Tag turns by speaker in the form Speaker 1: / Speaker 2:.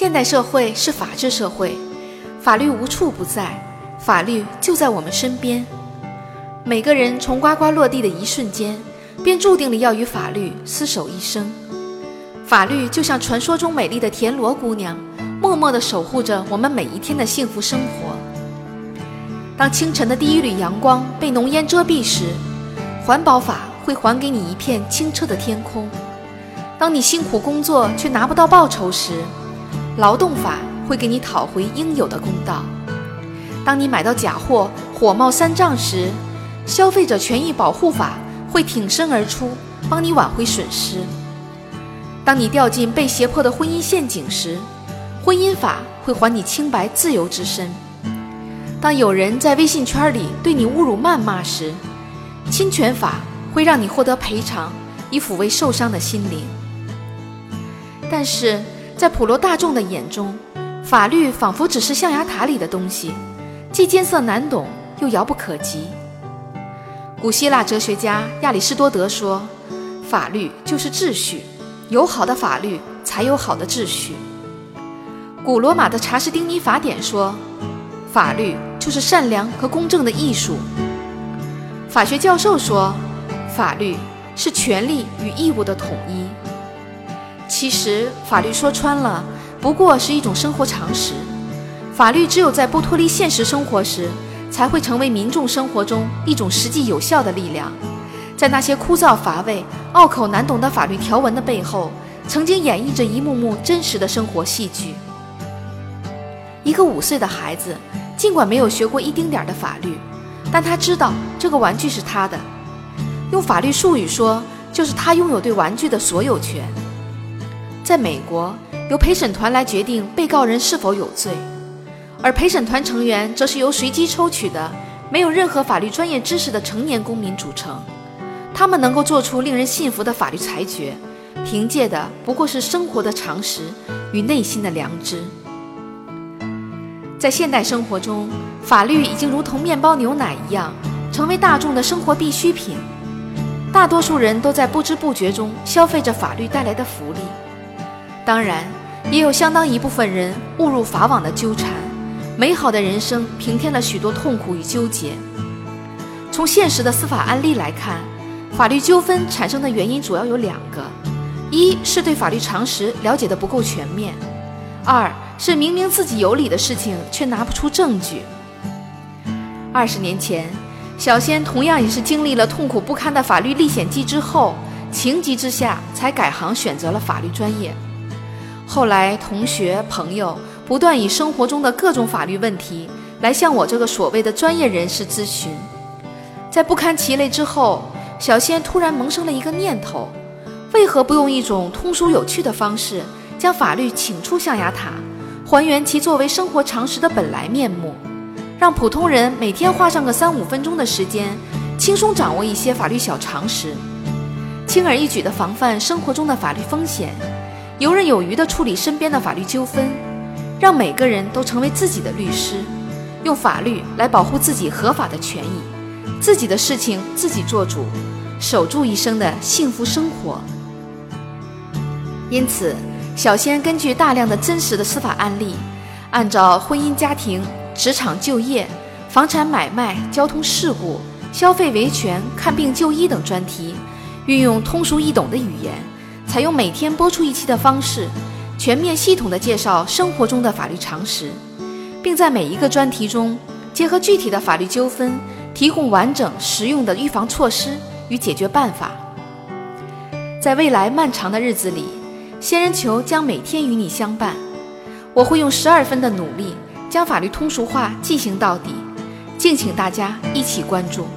Speaker 1: 现代社会是法治社会，法律无处不在，法律就在我们身边。每个人从呱呱落地的一瞬间，便注定了要与法律厮守一生。法律就像传说中美丽的田螺姑娘，默默地守护着我们每一天的幸福生活。当清晨的第一缕阳光被浓烟遮蔽时，环保法会还给你一片清澈的天空；当你辛苦工作却拿不到报酬时，劳动法会给你讨回应有的公道；当你买到假货火冒三丈时，消费者权益保护法会挺身而出，帮你挽回损失；当你掉进被胁迫的婚姻陷阱时，婚姻法会还你清白自由之身；当有人在微信圈里对你侮辱谩骂时，侵权法会让你获得赔偿，以抚慰受伤的心灵。但是。在普罗大众的眼中，法律仿佛只是象牙塔里的东西，既艰涩难懂，又遥不可及。古希腊哲学家亚里士多德说：“法律就是秩序，有好的法律才有好的秩序。”古罗马的查士丁尼法典说：“法律就是善良和公正的艺术。”法学教授说：“法律是权利与义务的统一。”其实，法律说穿了，不过是一种生活常识。法律只有在不脱离现实生活时，才会成为民众生活中一种实际有效的力量。在那些枯燥乏味、拗口难懂的法律条文的背后，曾经演绎着一幕幕真实的生活戏剧。一个五岁的孩子，尽管没有学过一丁点的法律，但他知道这个玩具是他的。用法律术语说，就是他拥有对玩具的所有权。在美国，由陪审团来决定被告人是否有罪，而陪审团成员则是由随机抽取的、没有任何法律专业知识的成年公民组成。他们能够做出令人信服的法律裁决，凭借的不过是生活的常识与内心的良知。在现代生活中，法律已经如同面包、牛奶一样，成为大众的生活必需品。大多数人都在不知不觉中消费着法律带来的福利。当然，也有相当一部分人误入法网的纠缠，美好的人生平添了许多痛苦与纠结。从现实的司法案例来看，法律纠纷产生的原因主要有两个：一是对法律常识了解的不够全面；二是明明自己有理的事情却拿不出证据。二十年前，小仙同样也是经历了痛苦不堪的法律历险记之后，情急之下才改行选择了法律专业。后来，同学朋友不断以生活中的各种法律问题来向我这个所谓的专业人士咨询，在不堪其累之后，小仙突然萌生了一个念头：为何不用一种通俗有趣的方式，将法律请出象牙塔，还原其作为生活常识的本来面目，让普通人每天花上个三五分钟的时间，轻松掌握一些法律小常识，轻而易举地防范生活中的法律风险。游刃有余地处理身边的法律纠纷，让每个人都成为自己的律师，用法律来保护自己合法的权益，自己的事情自己做主，守住一生的幸福生活。因此，小仙根据大量的真实的司法案例，按照婚姻家庭、职场就业、房产买卖、交通事故、消费维权、看病就医等专题，运用通俗易懂的语言。采用每天播出一期的方式，全面系统地介绍生活中的法律常识，并在每一个专题中结合具体的法律纠纷，提供完整实用的预防措施与解决办法。在未来漫长的日子里，仙人球将每天与你相伴。我会用十二分的努力，将法律通俗化进行到底。敬请大家一起关注。